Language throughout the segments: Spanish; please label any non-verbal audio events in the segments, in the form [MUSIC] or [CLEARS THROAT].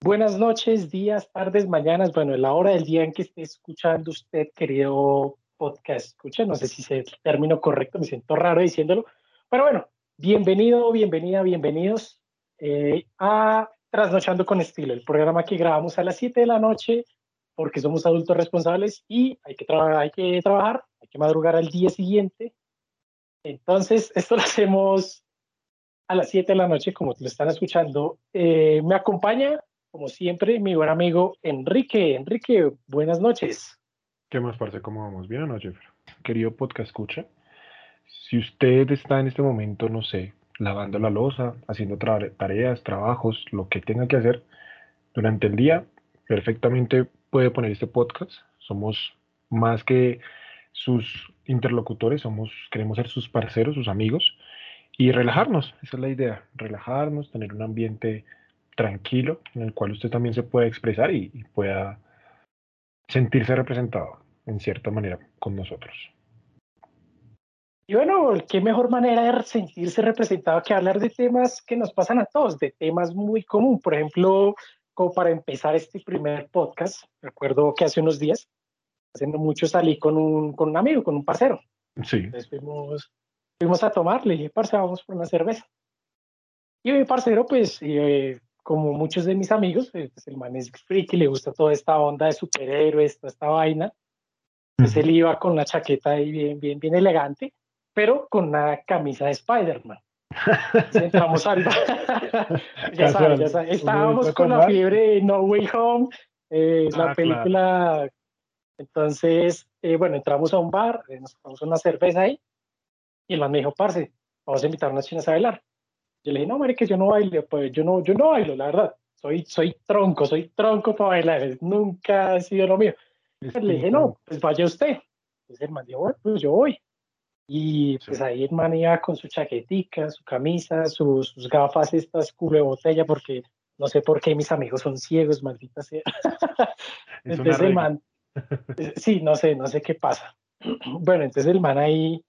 Buenas noches, días, tardes, mañanas, bueno, la hora del día en que esté escuchando usted, querido podcast, escucha, no sé si es el término correcto, me siento raro diciéndolo, pero bueno, bienvenido, bienvenida, bienvenidos eh, a Trasnochando con Estilo, el programa que grabamos a las 7 de la noche porque somos adultos responsables y hay que, hay que trabajar, hay que madrugar al día siguiente. Entonces, esto lo hacemos a las 7 de la noche, como lo están escuchando. Eh, me acompaña como siempre, mi buen amigo Enrique. Enrique, buenas noches. ¿Qué más, parce? ¿Cómo vamos? Bien anoche, querido podcast escucha. Si usted está en este momento, no sé, lavando la losa, haciendo tareas, trabajos, lo que tenga que hacer durante el día, perfectamente puede poner este podcast. Somos más que sus interlocutores, somos, queremos ser sus parceros, sus amigos y relajarnos. Esa es la idea, relajarnos, tener un ambiente tranquilo en el cual usted también se pueda expresar y, pueda sentirse representado en cierta manera con nosotros. Y bueno, qué mejor manera de sentirse representado que hablar de temas que nos pasan a todos, de temas muy comunes. Por ejemplo, como para empezar este primer podcast, recuerdo que hace unos días, haciendo mucho, salí con un, con un amigo, con un parcero. Sí. Entonces fuimos, fuimos a tomar, le dije, parce, vamos por una cerveza. Y mi parcero, pues, eh, como muchos de mis amigos, eh, pues el man es friki, le gusta toda esta onda de superhéroes, toda esta vaina. Pues él iba con una chaqueta ahí bien, bien, bien elegante, pero con una camisa de Spider-Man. entramos al [LAUGHS] ya sabes, ya sabes. Estábamos con la fiebre de No Way Home, eh, la ah, película. Entonces, eh, bueno, entramos a un bar, nos tomamos una cerveza ahí, y el man me dijo, parce, vamos a invitar a unas chinas a bailar. Yo le dije, no, que yo no bailo, pues yo no, yo no bailo, la verdad. Soy, soy tronco, soy tronco para bailar, nunca ha sido lo mío. le dije, no, pues vaya usted. Entonces el man dijo, bueno, pues yo voy. Y pues ahí el man iba con su chaquetica, su camisa, sus, sus gafas, estas culo de botella, porque no sé por qué mis amigos son ciegos, maldita sea. [LAUGHS] entonces el man, eh, sí, no sé, no sé qué pasa. [CLEARS THROAT] Bueno, entonces el man ahí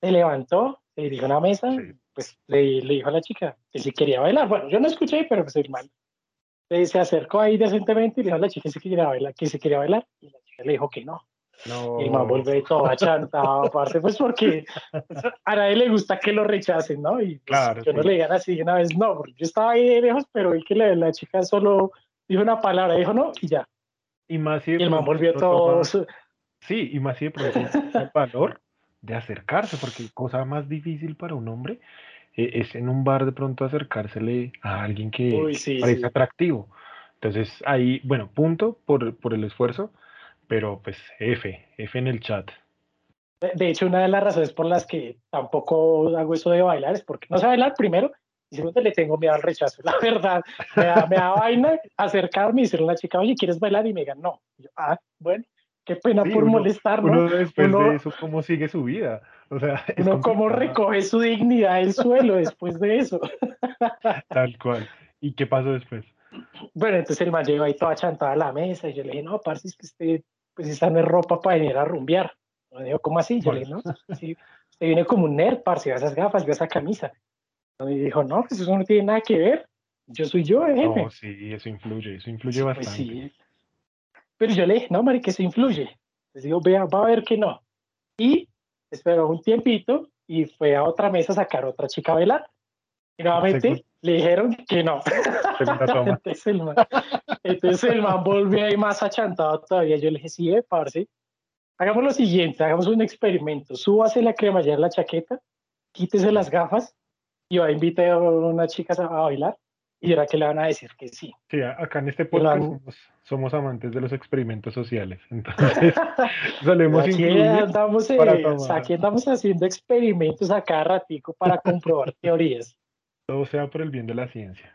se levantó, se dirigió a una mesa, pues le, le, dijo a la chica que si quería bailar. Bueno, yo no escuché, pero pues el man se acercó ahí decentemente y le dijo a la chica que si quería bailar, que si quería bailar, y la chica le dijo que no. No. Y el man volvió todo achantado, aparte, pues porque a nadie le gusta que lo rechacen, ¿no? Y pues, claro, yo no le digan así una vez, no, porque yo estaba ahí de lejos, pero vi que la, la chica solo dijo una palabra, dijo no, y ya. Y más si y el man volvió todo. Sí, y más si [LAUGHS] el valor de acercarse, porque cosa más difícil para un hombre eh, es en un bar de pronto acercársele a alguien que parece atractivo. Entonces ahí, bueno, punto por, por el esfuerzo, pero pues F, F en el chat. De hecho, una de las razones por las que tampoco hago eso de bailar es porque no sé bailar primero y segundo le tengo miedo al rechazo. [LAUGHS] La verdad, me da, me da vaina acercarme y decirle a una chica, oye, ¿quieres bailar? Y me digan, no. yo, ah, bueno, qué pena por molestar, ¿no? Uno después de eso, ¿cómo sigue su vida? O sea, [LAUGHS] uno cómo recoge su dignidad del suelo después de eso. [LAUGHS] Tal cual. ¿Y qué pasó después? Bueno, entonces el man llegó ahí toda chantada a la mesa y yo le dije, no, parce, es que usted, pues esta no es ropa para venir a rumbear. Me dijo, ¿cómo así? Yo le dije, no, sí, usted viene como un nerd, parce, ve esas gafas, ve esa camisa. Y dijo, no, pues eso no tiene nada que ver. Yo soy yo, jefe. No, sí, eso influye, eso influye pues bastante. sí. Pero yo le dije, no, Mari, que eso influye. Les digo, vea, va a ver que no. Y esperó un tiempito y fue a otra mesa a sacar otra chica a bailar. Y nuevamente le dijeron que no. [LAUGHS] entonces, el man, entonces el man volvió ahí más achantado todavía. Yo le dije, sí, eh, parce. Hagamos lo siguiente, hagamos un experimento. Súbase la cremallera en la chaqueta, quítese las gafas y va a invitar a una chica a bailar y era que le van a decir que sí. Sí, acá en este podcast somos, amantes de los experimentos sociales, [LAUGHS] entonces solemos aquí andamos, eh, aquí andamos haciendo experimentos a cada ratico para [LAUGHS] comprobar teorías. Todo sea por el bien de la ciencia.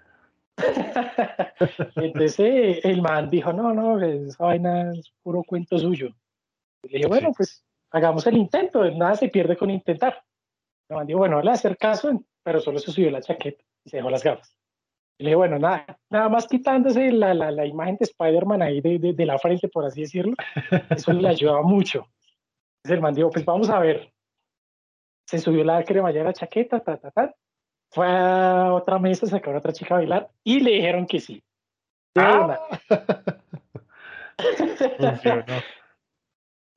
[LAUGHS] entonces eh, el man dijo, no, no, esa vaina es puro cuento suyo. Y le dije, bueno, pues hagamos el intento, nada se pierde con intentar. El man dijo, bueno, le voy a hacer caso, pero solo se subió la chaqueta y se dejó las gafas le dije, bueno, nada, nada más quitándose la, la, la imagen de Spider-Man ahí de, de, de, la frente, por así decirlo, [LAUGHS] eso le ayudaba mucho. Entonces el man dijo, pues vamos a ver. Se subió la cremallera chaqueta, ta, ta, ta. Fue a otra mesa, sacaron a otra chica a bailar y le dijeron que sí. Ah. [LAUGHS]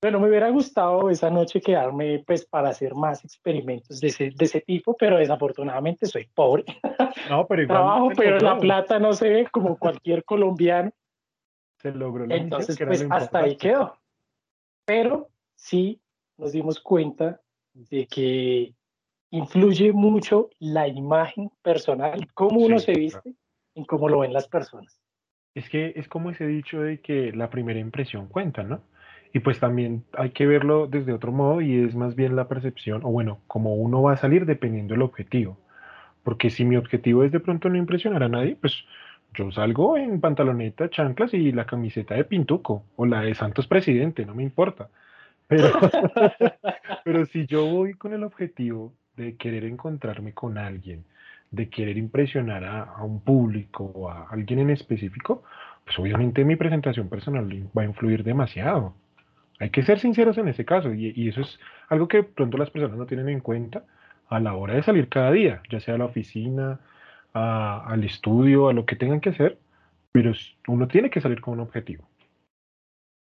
Bueno, me hubiera gustado esa noche quedarme pues para hacer más experimentos de ese, de ese tipo, pero desafortunadamente soy pobre. No, pero igual Trabajo, pero la plata no se ve como [LAUGHS] cualquier colombiano. Se logró la Entonces, pues hasta ahí quedó. Pero sí nos dimos cuenta de que influye mucho la imagen personal, cómo uno Sí, se viste y cómo lo ven las personas. Es que es como ese dicho de que la primera impresión cuenta, ¿no? Y pues también hay que verlo desde otro modo y es más bien la percepción, o bueno, como uno va a salir dependiendo del objetivo. Porque si mi objetivo es de pronto no impresionar a nadie, pues yo salgo en pantaloneta, chanclas y la camiseta de Pintuco o la de Santos Presidente, no me importa. Pero, [LAUGHS] pero si yo voy con el objetivo de querer encontrarme con alguien, de querer impresionar a, a un público o a alguien en específico, pues obviamente mi presentación personal va a influir demasiado. Hay que ser sinceros en ese caso y, y eso es algo que de pronto las personas no tienen en cuenta a la hora de salir cada día, ya sea a la oficina, a- al estudio, a lo que tengan que hacer, pero uno tiene que salir con un objetivo.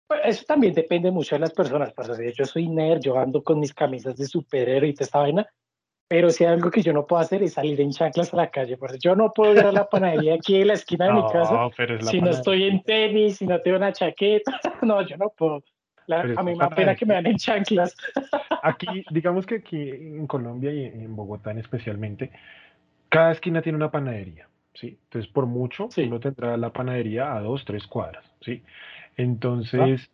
Pues, Eso también depende mucho de las personas. parce. Yo soy nerd, yo ando con mis camisas de superhéroe y toda esta vaina, pero si hay algo que yo no puedo hacer es salir en chanclas a la calle. parce. Yo no puedo ir a la panadería aquí en la esquina de mi [LAUGHS] casa es si no estoy en tenis, si no tengo una chaqueta. [LAUGHS] No, yo no puedo. La- a mí me da pena que me dan en chanclas. [LAUGHS] Aquí, digamos que aquí en Colombia y en Bogotá en especialmente, cada esquina tiene una panadería, ¿sí? Entonces, por mucho, Sí. uno tendrá la panadería a dos, tres cuadras, ¿sí? Entonces,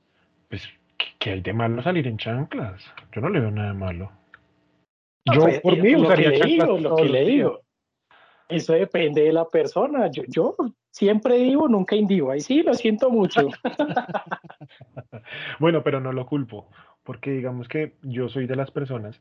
pues, ¿qué, qué hay de malo salir en chanclas? Yo no le veo nada de malo. No, Yo, pues, por eh, mí, lo que usaría chanclas lo que le días. digo. Eso depende de la persona. Yo, yo siempre digo, nunca indivo. Ahí sí, lo siento mucho. [LAUGHS] Bueno, pero no lo culpo, porque digamos que yo soy de las personas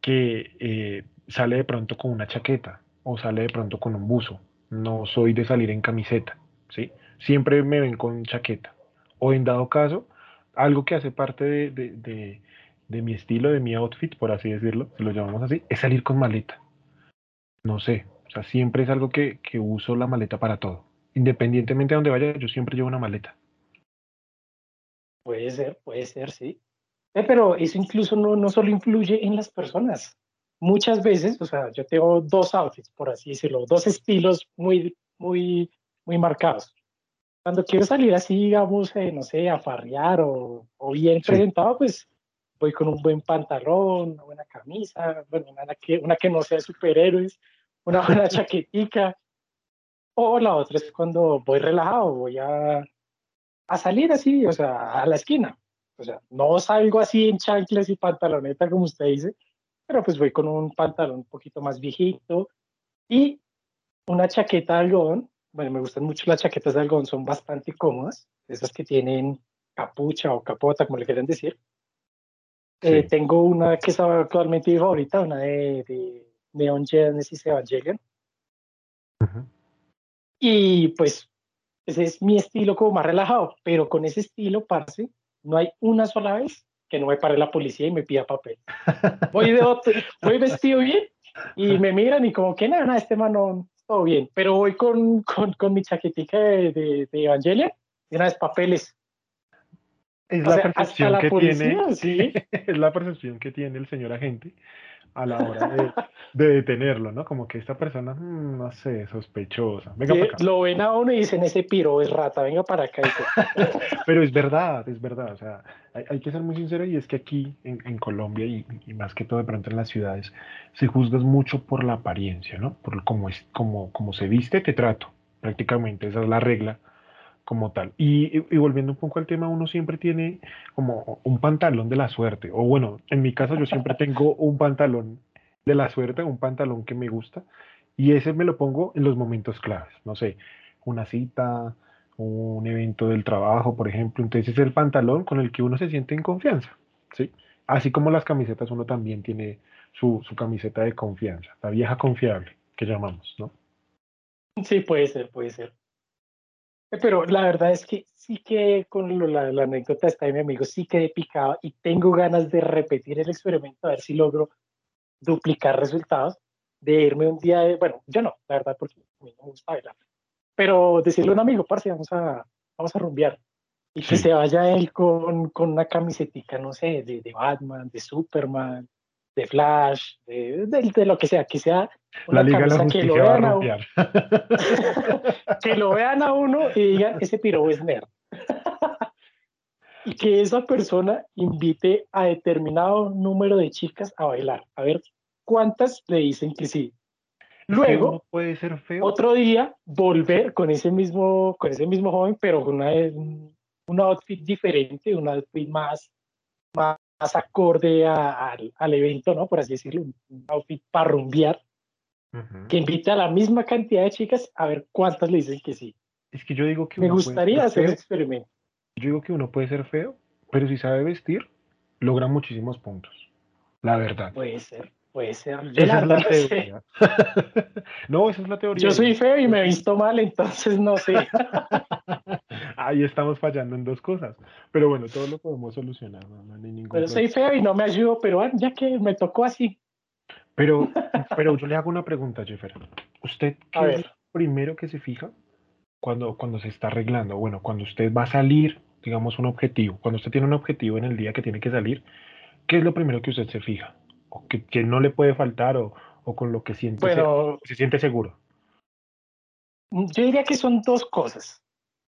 que eh, sale de pronto con una chaqueta o sale de pronto con un buzo. No soy de salir en camiseta, ¿sí? Siempre me ven con chaqueta. O en dado caso, algo que hace parte de, de- de- de mi estilo, de mi outfit, por así decirlo, si lo llamamos así, es salir con maleta. No sé, o sea, siempre es algo que, que uso la maleta para todo. Independientemente de donde vaya, yo siempre llevo una maleta. Puede ser, puede ser, sí. Eh, pero eso incluso no, no solo influye en las personas. Muchas veces, o sea, yo tengo dos outfits, por así decirlo, dos estilos muy, muy, muy marcados. Cuando quiero salir así, digamos, eh, no sé, a farrear o, o bien Sí. presentado, pues voy con un buen pantalón, una buena camisa, bueno, una que, una que no sea de superhéroes, una [LAUGHS] buena chaquetica. O la otra es cuando voy relajado, voy a, a salir así, o sea, a la esquina. O sea, no salgo así en chanclas y pantaloneta como usted dice, pero pues voy con un pantalón un poquito más viejito y una chaqueta de algodón. Bueno, me gustan mucho las chaquetas de algodón, son bastante cómodas, esas que tienen capucha o capota, como le quieran decir. Eh, Sí. tengo una que es actualmente mi favorita, una de, de Neon Genesis Evangelion. Ujú. Y pues ese es mi estilo como más relajado, pero con ese estilo, parce, no hay una sola vez que no me pare la policía y me pida papel. Voy, de otro- voy vestido bien y me miran y como que nada, nada, este man no, todo bien, pero voy con, con, con mi chaquetica de, de, de Evangelia y una vez papeles. Es O la sea, percepción la que policía, tiene, sí. [LAUGHS] es la percepción que tiene el señor agente a la hora de, [LAUGHS] de detenerlo, ¿no? Como que esta persona, mm, no sé, sospechosa. Venga Sí, para acá. lo ven a uno y dicen, ese piro es rata, venga para acá. [LAUGHS] Pero es verdad, es verdad. O sea, hay, hay que ser muy sincero y es que aquí en, en Colombia y, y más que todo de pronto en las ciudades se juzga mucho por la apariencia, ¿no? Por cómo es, como, como se viste, te trato. Prácticamente esa es la regla como tal. Y, volviendo un poco al tema, uno siempre tiene como un pantalón de la suerte. O bueno, en mi caso yo siempre tengo [LAUGHS] un pantalón de la suerte, un pantalón que me gusta. Y ese me lo pongo en los momentos claves. No sé, una cita, un evento del trabajo, por ejemplo. Entonces es el pantalón con el que uno se siente en confianza. ¿sí? Así como las camisetas, uno también tiene su, su camiseta de confianza, la vieja confiable que llamamos, ¿no? Sí, puede ser, puede ser. Eh, Pero la verdad es que sí que con lo- la, la anécdota esta de mi amigo, sí quedé picado y tengo ganas de repetir el experimento, a ver si logro duplicar resultados, de irme un día de, bueno, yo no, la verdad, porque a mí no me gusta bailar, pero decirle a un amigo, parce, vamos a, vamos a rumbear. Y que se vaya él con, con una camisetica, no sé, de, de Batman, de Superman, de Flash, de, de, lo que sea, que sea una la camisa que lo vean a, uno, [LAUGHS] [LAUGHS] que lo vean a uno y digan, ese piro es nerd. [LAUGHS] y que esa persona invite a determinado número de chicas a bailar, a ver cuántas le dicen que sí. Luego, puede ser feo. otro día, volver con ese mismo, con ese mismo joven, pero con una, un outfit diferente, un outfit más, más, acorde al evento, ¿no? Por así decirlo, un outfit para rumbear, que invite a la misma cantidad de chicas a ver cuántas le dicen que sí. Es que yo digo que... Me gustaría hacer ese experimento. Yo digo que uno puede ser feo, pero si sabe vestir, logra muchísimos puntos. La verdad. Puede ser. Puede ser. esa es la teoría. [LAUGHS] no, esa es la teoría. Yo soy feo y me he visto mal, entonces no sé. [LAUGHS] Ahí estamos fallando en dos cosas. Pero bueno, todo lo podemos solucionar. No, hay ningún pero soy feo y no me ayudo, pero ya que me tocó así. Pero, [LAUGHS] pero yo le hago una pregunta, Jeffer. ¿Usted qué es lo primero que se fija cuando, cuando se está arreglando? Bueno, cuando usted va a salir, digamos, un objetivo. Cuando usted tiene un objetivo en el día que tiene que salir, ¿qué es lo primero que usted se fija? o que, no le puede faltar o, con lo que siente, se, siente seguro? Yo diría que son dos cosas.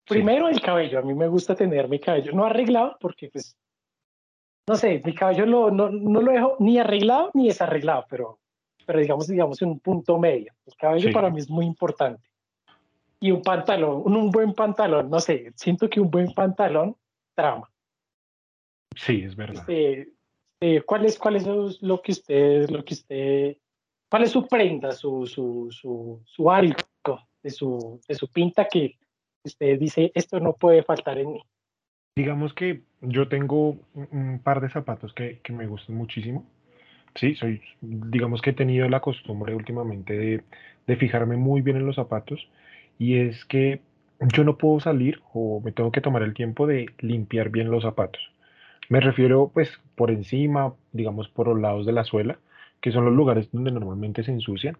Primero, el cabello. A mí me gusta tener mi cabello no arreglado porque, pues, no sé, mi cabello lo, no, no, lo dejo ni arreglado ni desarreglado, pero, pero digamos, digamos, en un punto medio. El cabello para mí es muy importante. Y un pantalón, un, buen pantalón, no sé, siento que un buen pantalón trama. Sí, es verdad. Este, eh, ¿cuál, es, ¿Cuál es lo que usted, lo que usted, cuál es su prenda, su, su, su, su algo de su, de su pinta que usted dice, esto no puede faltar en mí? Digamos que yo tengo un par de zapatos que, que me gustan muchísimo. Sí, soy, digamos que he tenido la costumbre últimamente de, de fijarme muy bien en los zapatos y es que yo no puedo salir o me tengo que tomar el tiempo de limpiar bien los zapatos. Me refiero pues por encima, digamos por los lados de la suela, que son los lugares donde normalmente se ensucian.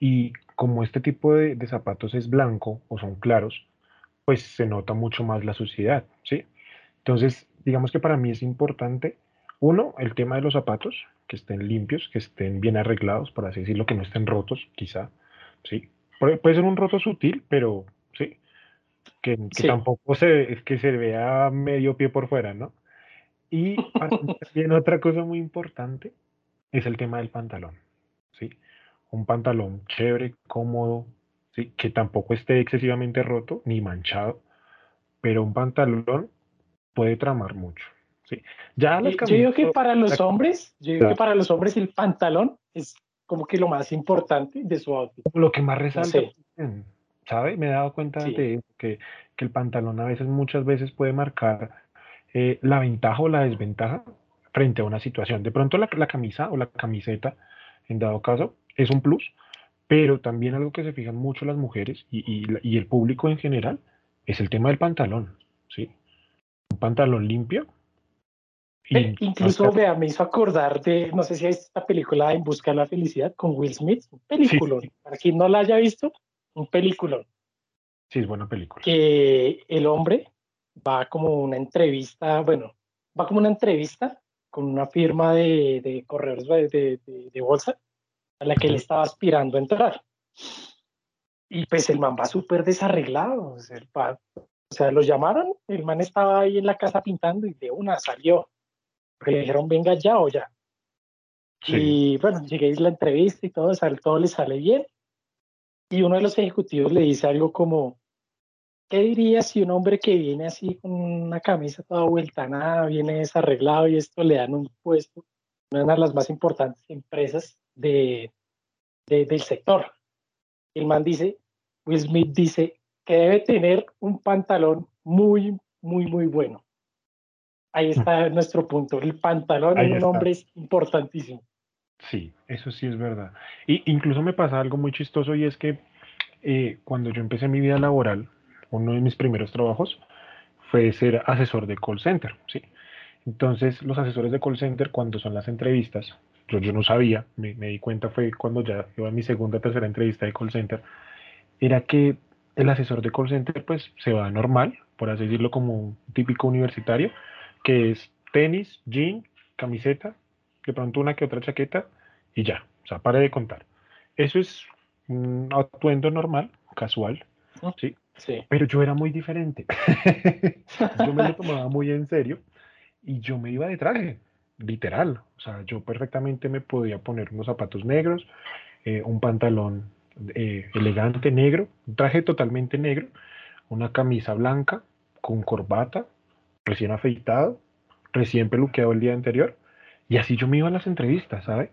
Y como este tipo de, zapatos es blanco o son claros, pues se nota mucho más la suciedad, ¿sí? Entonces, digamos que para mí es importante, uno, el tema de los zapatos, que estén limpios, que estén bien arreglados, por así decirlo, que no estén rotos, quizá, ¿sí? Puede, ser un roto sutil, pero sí, que, tampoco se, que se vea medio pie por fuera, ¿no? Y [LAUGHS] también otra cosa muy importante es el tema del pantalón, ¿sí? Un pantalón chévere, cómodo, ¿sí? Que tampoco esté excesivamente roto ni manchado, pero un pantalón puede tramar mucho, ¿sí? Ya las yo digo que para los hombres, yo digo que para los hombres el pantalón es como que lo más importante de su outfit. Lo que más resalta, ¿sabe? Me he dado cuenta de que, que el pantalón a veces, muchas veces puede marcar eh, la ventaja o la desventaja frente a una situación. De pronto la, camisa o la camiseta, en dado caso, es un plus, pero también algo que se fijan mucho las mujeres y, el público en general es el tema del pantalón, ¿sí? Un pantalón limpio. incluso, vea, me hizo acordar de, no sé si hay esta película En Busca de la Felicidad con Will Smith, un película, para quien no la haya visto, un película. Sí, es buena película. Que el hombre va como una entrevista, bueno, va como una entrevista con una firma de, de correos de, de, bolsa a la que él estaba aspirando a entrar. Y pues el man va súper desarreglado. O sea, lo llamaron, el man estaba ahí en la casa pintando y de una salió. Le dijeron, venga ya o ya. Y bueno, llegué a la entrevista y todo, todo le sale bien. Y uno de los ejecutivos le dice algo como, ¿Qué dirías si un hombre que viene así con una camisa toda vuelta nada, viene desarreglado y esto le dan un puesto una de las más importantes empresas de, del sector? El man dice, Will Smith dice que debe tener un pantalón muy, muy, muy bueno. Ahí hmm. está nuestro punto. El pantalón en un hombre es importantísimo. Sí, eso sí es verdad. Y incluso me pasa algo muy chistoso y es que eh, cuando yo empecé mi vida laboral, uno de mis primeros trabajos fue ser asesor de call center, ¿sí? Entonces, los asesores de call center, cuando son las entrevistas, yo, yo no sabía, me, di cuenta fue cuando ya iba a mi segunda o tercera entrevista de call center, era que el asesor de call center pues se va normal, por así decirlo como un típico universitario, que es tenis, jean, camiseta, de pronto una que otra chaqueta y ya, o sea, pare de contar. Eso es un atuendo normal, casual, ¿sí? Sí. Pero yo era muy diferente. [LAUGHS] yo me lo tomaba muy en serio y yo me iba de traje, literal. O sea, yo perfectamente me podía poner unos zapatos negros, eh, un pantalón eh, elegante negro, un traje totalmente negro, una camisa blanca con corbata, recién afeitado, recién peluqueado el día anterior. Y así yo me iba a las entrevistas, ¿sabes?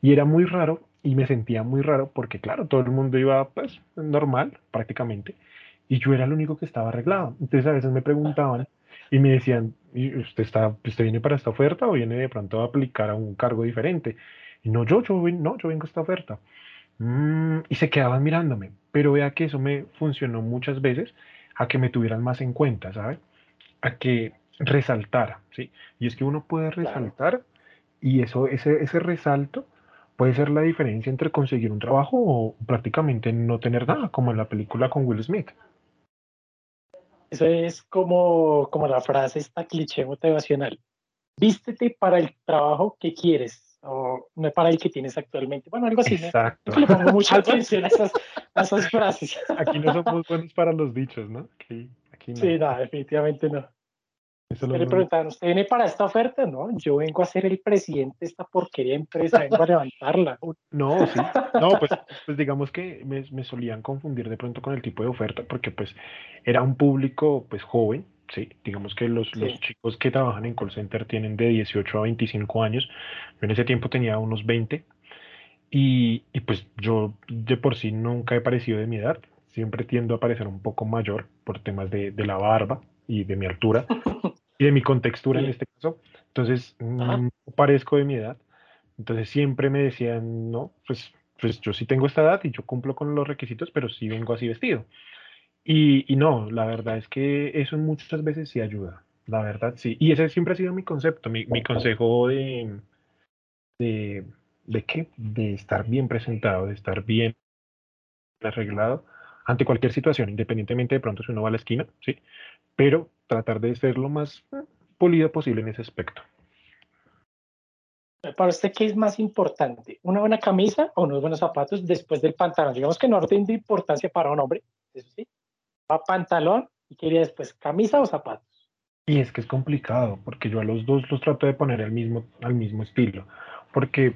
Y era muy raro y me sentía muy raro porque, claro, todo el mundo iba pues normal prácticamente y yo era el único que estaba arreglado. Entonces a veces me preguntaban y me decían, usted, está, ¿usted viene para esta oferta o viene de pronto a aplicar a un cargo diferente? Y no, yo, yo, no, yo vengo a esta oferta. Mm, y se quedaban mirándome, pero vea que eso me funcionó muchas veces a que me tuvieran más en cuenta, ¿sabe? A que resaltara, ¿sí? Y es que uno puede resaltar y eso, ese, ese resalto puede ser la diferencia entre conseguir un trabajo o prácticamente no tener nada, como en la película con Will Smith. Eso es como, como la frase esta cliché motivacional. Vístete para el trabajo que quieres o no para el que tienes actualmente. Bueno, algo así. Exacto. ¿no? Le pongo mucha [LAUGHS] atención a esas, a esas frases. Aquí no somos buenos para los dichos, ¿no? Aquí, aquí no. Sí, no, definitivamente no. Eso le preguntaban, ¿usted viene para esta oferta? No, yo vengo a ser el presidente de esta porquería empresa, vengo a levantarla. [LAUGHS] No, sí. No, pues, pues digamos que me, me solían confundir de pronto con el tipo de oferta, porque pues era un público pues joven, sí. Digamos que los, los Sí. chicos que trabajan en call center tienen de 18 a 25 años. Yo en ese tiempo tenía unos 20 y, y pues yo de por sí nunca he parecido de mi edad. Siempre tiendo a parecer un poco mayor por temas de, de la barba y de mi altura [LAUGHS] y de mi contextura en Sí. este caso. Entonces, Ajá. no parezco de mi edad. Entonces siempre me decían, no, pues, pues yo sí tengo esta edad y yo cumplo con los requisitos, pero sí vengo así vestido. Y, y no, la verdad es que eso muchas veces sí ayuda, la verdad sí. Y ese siempre ha sido mi concepto, mi, mi consejo de, de, ¿de qué? De estar bien presentado, de estar bien arreglado ante cualquier situación, independientemente de pronto si uno va a la esquina, sí, pero tratar de ser lo más pulido posible en ese aspecto. Para usted, ¿qué es más importante? ¿Una buena camisa o unos buenos zapatos después del pantalón? Digamos que no orden de importancia para un hombre, eso sí. Va pantalón y quería después camisa o zapatos. Y es que es complicado, porque yo a los dos los trato de poner al mismo, al mismo estilo, porque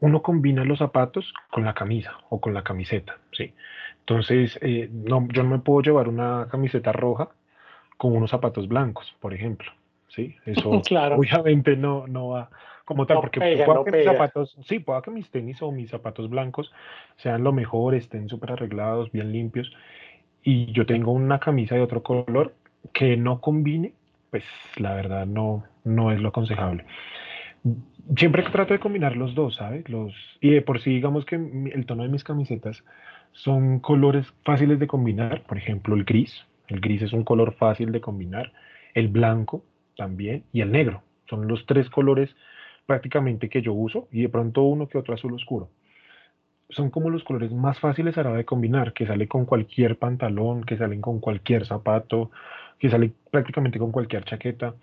uno combina los zapatos con la camisa o con la camiseta, ¿sí? Entonces, eh, no, yo no me puedo llevar una camiseta roja con unos zapatos blancos, por ejemplo, ¿sí? Eso [LAUGHS] Claro. obviamente no, no va como tal, No porque pega, pueda no que mis zapatos, sí, pueda que mis tenis o mis zapatos blancos sean lo mejor, estén súper arreglados, bien limpios, y yo tengo una camisa de otro color que no combine, pues la verdad no, no es lo aconsejable. Siempre trato de combinar los dos, ¿sabes? Los, y de por sí, digamos que el tono de mis camisetas son colores fáciles de combinar, por ejemplo, el gris. El gris es un color fácil de combinar, el blanco también y el negro. Son los tres colores prácticamente que yo uso y de pronto uno que otro azul oscuro. Son como los colores más fáciles a la hora de combinar, que sale con cualquier pantalón, que salen con cualquier zapato, que sale prácticamente con cualquier chaqueta.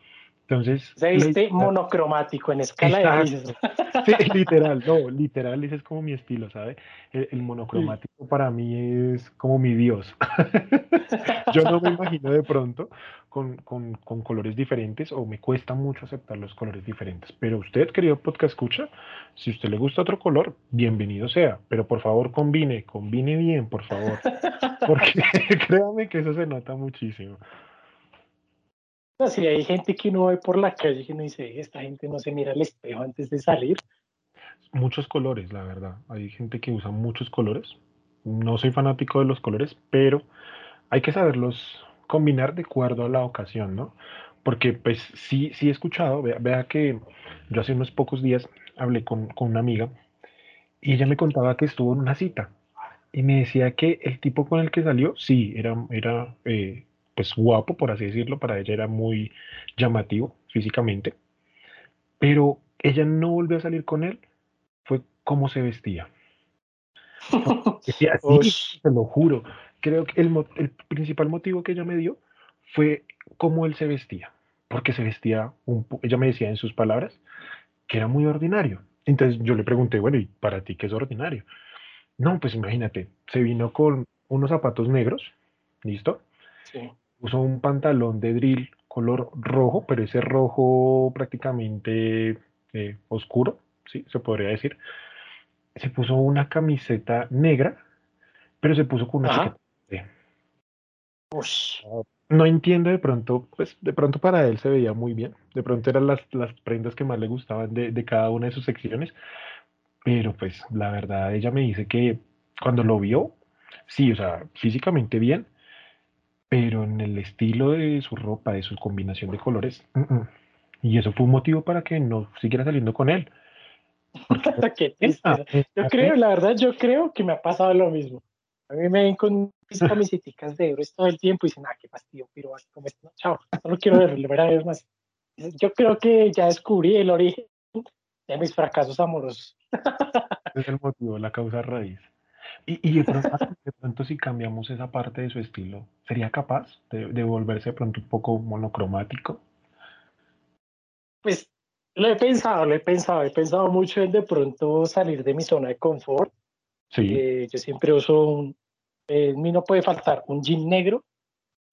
Entonces, Se viste monocromático en escala de grises. [LAUGHS] Sí, literal, no, literal, ese es como mi estilo, ¿sabe? El, el monocromático para mí es como mi Dios. [LAUGHS] Yo no me imagino de pronto con, con, con colores diferentes o me cuesta mucho aceptar los colores diferentes. Pero usted, querido podcast escucha, si usted le gusta otro color, bienvenido sea. Pero por favor, combine, combine bien, por favor. Porque [LAUGHS] créame que eso se nota muchísimo. No, sí, hay gente que uno ve por la calle que uno dice, esta gente no se mira al espejo antes de salir. Muchos colores, la verdad. Hay gente que usa muchos colores. No soy fanático de los colores, pero hay que saberlos combinar de acuerdo a la ocasión, ¿no? Porque pues sí, sí he escuchado, vea, vea que yo hace unos pocos días hablé con, con una amiga y ella me contaba que estuvo en una cita y me decía que el tipo con el que salió, sí, era, era eh, pues guapo, por así decirlo, para ella era muy llamativo físicamente, pero ella no volvió a salir con él, fue cómo se vestía. [LAUGHS] Decía, sí, Ush. te lo juro, creo que el, el principal motivo que ella me dio fue cómo él se vestía, porque se vestía, un, ella me decía en sus palabras, que era muy ordinario. Entonces yo le pregunté, bueno, ¿y para ti qué es ordinario? No, pues imagínate, se vino con unos zapatos negros, ¿listo? Sí. Usó un pantalón de drill color rojo, pero ese rojo prácticamente eh, oscuro, sí, se podría decir. Se puso una camiseta negra, pero se puso con una Ajá. chaqueta. Ush. No entiendo de pronto, pues de pronto para él se veía muy bien. De pronto eran las, las prendas que más le gustaban de, de cada una de sus secciones. Pero pues la verdad, ella me dice que cuando lo vio, sí, o sea, físicamente bien, pero en el estilo de su ropa, de su combinación de colores, y eso fue un motivo para que no siguiera saliendo con él. [LAUGHS] Qué. Yo creo, la verdad, yo creo que me ha pasado lo mismo. A mí me ven con mis camisetas de euros todo el tiempo y dicen, ah, qué fastidio, pero como no, chao, no lo quiero ver, a ver más. Yo creo que ya descubrí el origen de mis fracasos amorosos. [LAUGHS] es el motivo, la causa raíz. Y, y de, pronto, de, pronto, si cambiamos esa parte de su estilo, ¿sería capaz de, de, volverse de pronto un poco monocromático? Pues lo he pensado, lo he pensado, he pensado mucho en de pronto salir de mi zona de confort. Sí. Eh, yo siempre uso un, eh, en mí no puede faltar un jean negro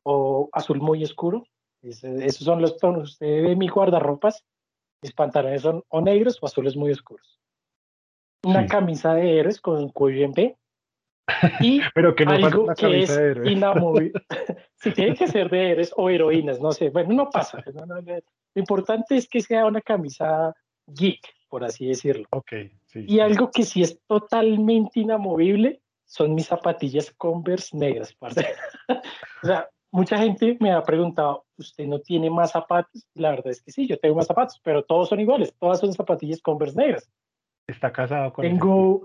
o azul muy oscuro. Es, esos son los tonos. Usted ve mi guardarropas, mis pantalones son o negros o azules muy oscuros. Una Sí. camisa de héroes con un cuello en B. Y [LAUGHS] Pero que no algo que es inamovible. [LAUGHS] [LAUGHS] si tiene que ser de héroes o heroínas, no sé. Bueno, no pasa. no, no, no. Lo importante es que sea una camisa geek, por así decirlo. Ok, sí. Y algo que sí es totalmente inamovible son mis zapatillas Converse negras, o sea, mucha gente me ha preguntado, ¿usted no tiene más zapatos? La verdad es que sí, yo tengo más zapatos, pero todos son iguales, todas son zapatillas Converse negras. Está casado con Tengo,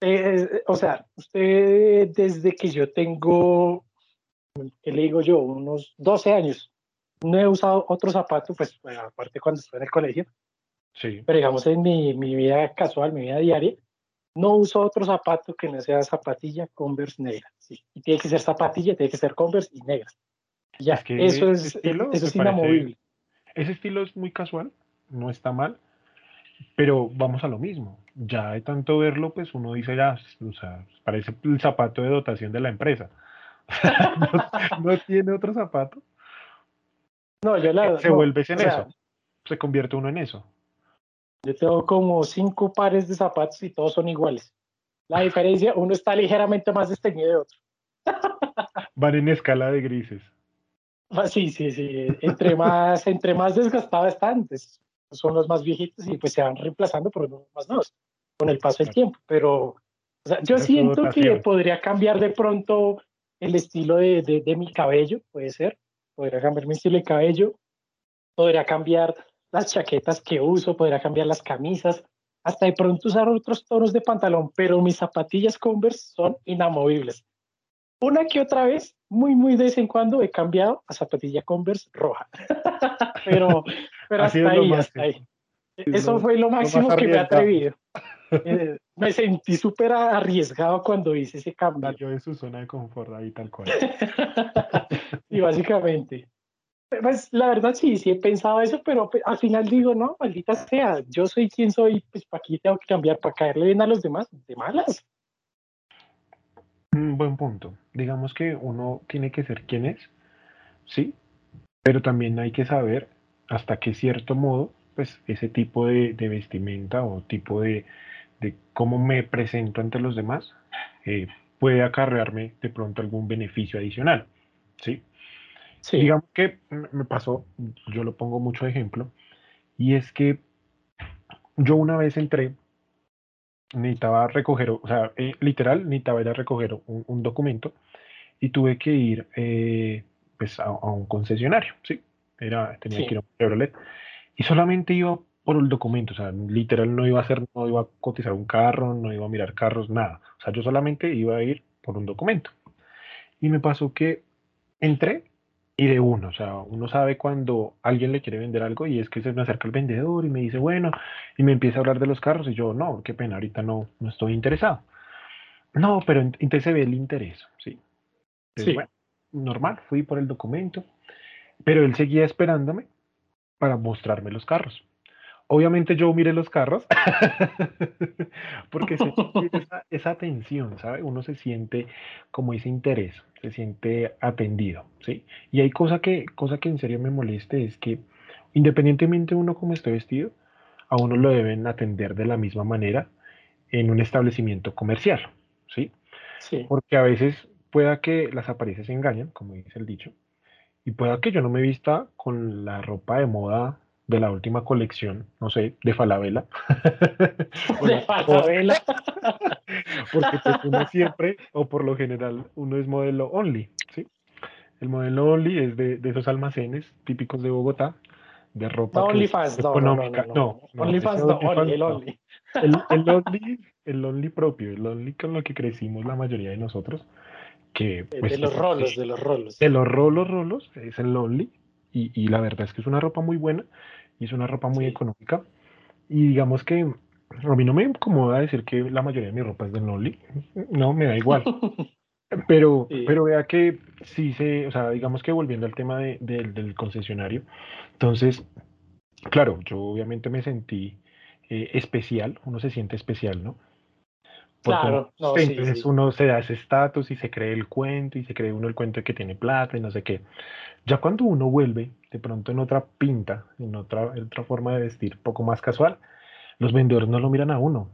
eh, o sea, usted desde que yo tengo, ¿qué le digo yo? Unos 12 años, no he usado otro zapato, pues aparte cuando estoy en el colegio, Sí. pero digamos en mi, mi vida casual, mi vida diaria, no uso otro zapato que no sea zapatilla Converse negra. Sí. Y tiene que ser zapatilla, tiene que ser Converse y negra. Ya, Es que eso es, estilo eso es parece- inamovible. Ese estilo es muy casual, no está mal, pero vamos a lo mismo. Ya de tanto verlo, pues uno dice ya, o sea, parece el zapato de dotación de la empresa. [LAUGHS] no, no tiene otro zapato. No, yo la Se no, vuelve en o sea, eso. Se convierte uno en eso. Yo tengo como cinco pares de zapatos y todos son iguales. La diferencia, uno está ligeramente más desteñido de otro. [LAUGHS] Van en escala de grises. Ah, Sí, sí, sí. Entre más, entre más desgastados están, pues, son los más viejitos y pues se van reemplazando por los más nuevos con el paso del tiempo. Pero o sea, yo siento que podría cambiar de pronto el estilo de, de, de mi cabello, puede ser. Podría cambiar mi estilo de cabello, podría cambiar las chaquetas que uso, podría cambiar las camisas, hasta de pronto usar otros tonos de pantalón, pero mis zapatillas Converse son inamovibles. Una que otra vez, muy, muy de vez en cuando, he cambiado a zapatilla Converse roja. [LAUGHS] pero pero Ha hasta lo ahí, hasta ahí. Es Eso lo- fue lo máximo que me he atrevido. Eh, me sentí súper arriesgado cuando hice ese cambio. Salió de su zona de confort ahí tal cual. [LAUGHS] y básicamente. Pues la verdad sí, sí he pensado eso, pero pues, al final digo, no, maldita sea, yo soy quien soy, pues para aquí tengo que cambiar, para caerle bien a los demás, de malas. Un buen punto. Digamos que uno tiene que ser quien es, sí, pero también hay que saber hasta qué cierto modo, pues ese tipo de, de vestimenta o tipo de, de cómo me presento ante los demás eh, puede acarrearme de pronto algún beneficio adicional, sí. Sí, Digamos que me pasó, yo lo pongo mucho de ejemplo, y es que yo una vez entré, necesitaba recoger, o sea, eh, literal, necesitaba ir a recoger un, un documento y tuve que ir eh, pues a, a un concesionario, ¿sí? Era, tenía Sí. que ir a un Chevrolet y solamente iba por el documento, o sea, literal no iba a hacer, no iba a cotizar un carro, no iba a mirar carros, nada. O sea, yo solamente iba a ir por un documento. Y me pasó que entré y de uno, o sea, uno sabe cuando alguien le quiere vender algo y es que se me acerca el vendedor y me dice, bueno, y me empieza a hablar de los carros y yo, no, qué pena, ahorita no, no estoy interesado. No, pero ent- entonces se ve el interés, ¿sí? Entonces, bueno, normal, fui por el documento, pero él seguía esperándome para mostrarme los carros. Obviamente yo miré los carros [LAUGHS] porque se [LAUGHS] esa, esa, atención, ¿sabe? Uno se siente como ese interés, se siente atendido, ¿sí? Y hay cosa que, cosa que en serio me moleste es que independientemente uno como esté vestido, a uno lo deben atender de la misma manera en un establecimiento comercial, ¿sí? Sí. Porque a veces pueda que las apariencias engañen, como dice el dicho, y pueda que yo no me vista con la ropa de moda de la última colección, no sé, de Falabella. [LAUGHS] de Falabella. [LAUGHS] porque pues uno siempre, o por lo general, uno es modelo only, ¿sí? El modelo only es de, de esos almacenes típicos de Bogotá, de ropa no, OnlyFans, no, económica. No, no, no, no, only, el only. El, el, [LAUGHS] only. el only propio, el only con lo que crecimos la mayoría de nosotros, que... Pues, de los rolos, de los rolos. De los rolos, rolos, es el only, y, y la verdad es que es una ropa muy buena, y es una ropa muy económica. Y digamos que a mí no me incomoda decir que la mayoría de mi ropa es de Nolly. No, me da igual. [LAUGHS] Pero, pero vea que sí se, o sea, digamos que volviendo al tema de, del concesionario, entonces, claro, yo obviamente me sentí eh, especial, uno se siente especial, ¿no? Claro, no, entonces uno se da ese estatus y se cree el cuento y se cree uno el cuento de que tiene plata y no sé qué. Ya cuando uno vuelve de pronto en otra pinta, en otra, otra forma de vestir, poco más casual, los vendedores no lo miran a uno.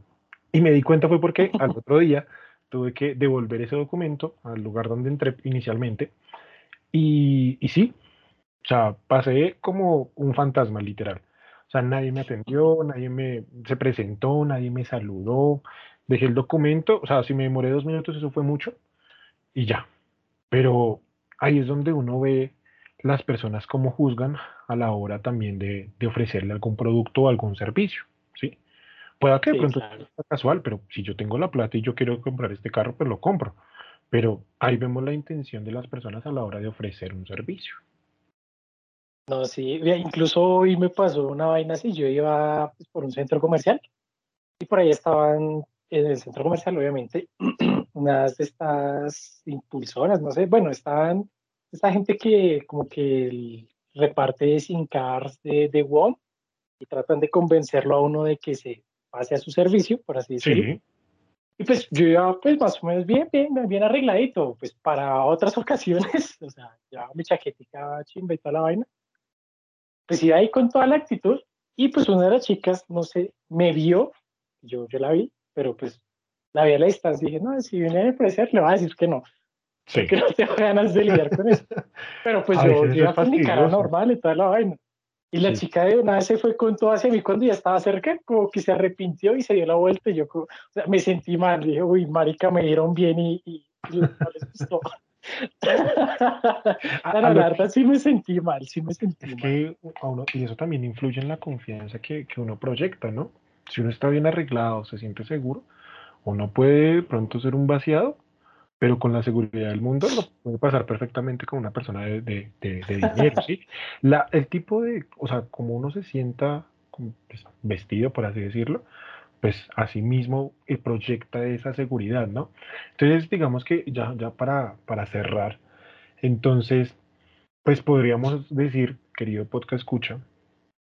Y me di cuenta fue porque al [LAUGHS] otro día tuve que devolver ese documento al lugar donde entré inicialmente. Y, y sí, o sea, pasé como un fantasma literal. O sea, nadie me atendió, nadie me se presentó, nadie me saludó. Dejé el documento, o sea, si me demoré dos minutos, eso fue mucho. Y ya. Pero ahí es donde uno ve las personas cómo juzgan a la hora también de, ofrecerle algún producto o algún servicio, ¿sí? Pueda que de pronto sea casual, pero si yo tengo la plata y yo quiero comprar este carro, pues lo compro. Pero ahí vemos la intención de las personas a la hora de ofrecer un servicio. No, sí, incluso hoy me pasó una vaina así, yo iba pues, por un centro comercial y por ahí estaban en el centro comercial, obviamente, [CLEARS THROAT] unas de estas impulsoras, no sé, bueno, estaban esta gente que como que reparte sin cars de, de WOM y tratan de convencerlo a uno de que se pase a su servicio, por así decirlo. Y pues yo ya pues más o menos bien, bien, bien arregladito, pues para otras [LAUGHS] ocasiones, o sea, ya mi chaquetica chimba y toda la vaina. Pues iba ahí con toda la actitud y pues una de las chicas, no sé, me vio, yo, yo la vi, pero pues la vi a la distancia y dije, no, si viene a ofrecer, le va a decir que no. Sí. Que no tengo ganas de lidiar con eso. [LAUGHS] Pero pues yo, iba con mi cara normal y toda la vaina. Y la chica de una vez se fue con todo hacia mí cuando ya estaba cerca, como que se arrepintió y se dio la vuelta. Y yo o sea, me sentí mal. Dije, uy, marica, me dieron bien y, y, no les gustó. [LAUGHS] [LAUGHS] a, la verdad sí me sentí mal, sí me sentí es mal. Que a uno, y eso también influye en la confianza que, que uno proyecta, ¿no? Si uno está bien arreglado, se siente seguro, uno puede pronto ser un vaciado pero con la seguridad del mundo lo puede pasar perfectamente con una persona de, de, dinero, ¿sí? [LAUGHS] La, el tipo de, o sea, como uno se sienta pues, vestido, por así decirlo, pues así mismo eh, proyecta esa seguridad, ¿no? Entonces, digamos que ya, ya para, para cerrar, entonces, pues podríamos decir, querido podcast escucha,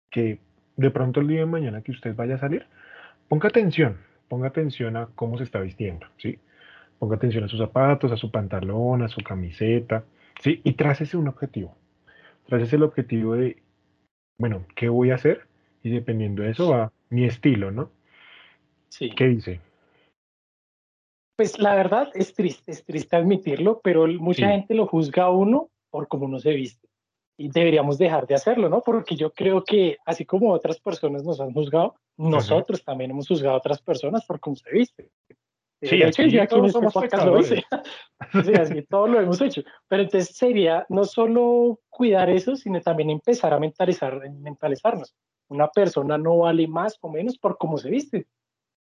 que de pronto el día de mañana que usted vaya a salir, ponga atención, ponga atención a cómo se está vistiendo, ¿sí? Ponga atención a sus zapatos, a su pantalón, a su camiseta, ¿sí? Y trácese un objetivo. Trácese el objetivo de, bueno, ¿qué voy a hacer? Y dependiendo de eso va mi estilo, ¿no? Sí. ¿Qué dice? Pues la verdad es triste, es triste admitirlo, pero mucha gente lo juzga a uno por cómo uno se viste. Y deberíamos dejar de hacerlo, ¿no? Porque yo creo que así como otras personas nos han juzgado, nosotros también hemos juzgado a otras personas por cómo se viste. Sí, de hecho, yo aquí en este podcast lo hice. sí, así todo lo hemos hecho. Pero entonces sería no solo cuidar eso, sino también empezar a mentalizar, mentalizarnos. Una persona no vale más o menos por cómo se viste.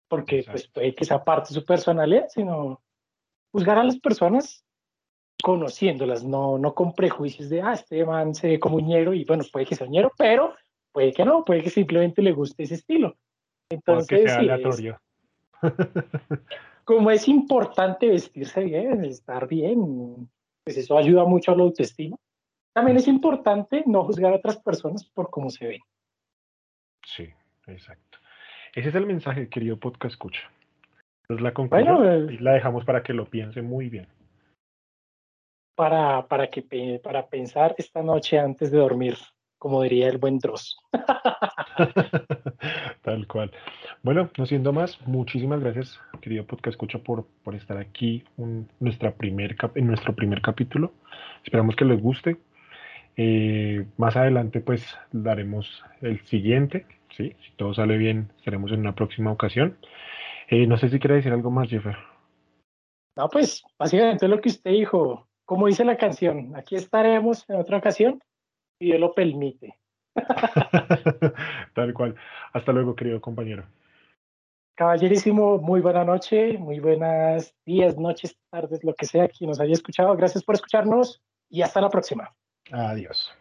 Porque pues, puede que sea parte de su personalidad, sino juzgar a las personas conociéndolas, no, no con prejuicios de, ah, este man se ve como ñero y bueno, puede que sea ñero, pero puede que no, puede que simplemente le guste ese estilo. Entonces, sea aleatorio. como es importante vestirse bien, estar bien, pues eso ayuda mucho a la autoestima. También es importante no juzgar a otras personas por cómo se ven. Sí, exacto. Ese es el mensaje, querido podcast escucha. Es la conclusión Bueno, y la dejamos para que lo piense muy bien. Para, para, que, para pensar esta noche antes de dormir, como diría el buen Dross. [LAUGHS] Tal cual. Bueno, no siendo más, muchísimas gracias, querido podcast escucha, por, por estar aquí un- nuestra primer cap- en nuestro primer capítulo. Esperamos que les guste. Eh, más adelante, pues, daremos el siguiente. ¿sí? Si todo sale bien, estaremos en una próxima ocasión. Eh, no sé si quiere decir algo más, Jeffer. No, pues básicamente lo que usted dijo, como dice la canción, aquí estaremos en otra ocasión y Dios lo permite. [LAUGHS] Tal cual. Hasta luego, querido compañero. Caballerísimo, muy buena noche, muy buenas días, noches, tardes, lo que sea, quien nos haya escuchado. Gracias por escucharnos y hasta la próxima. Adiós.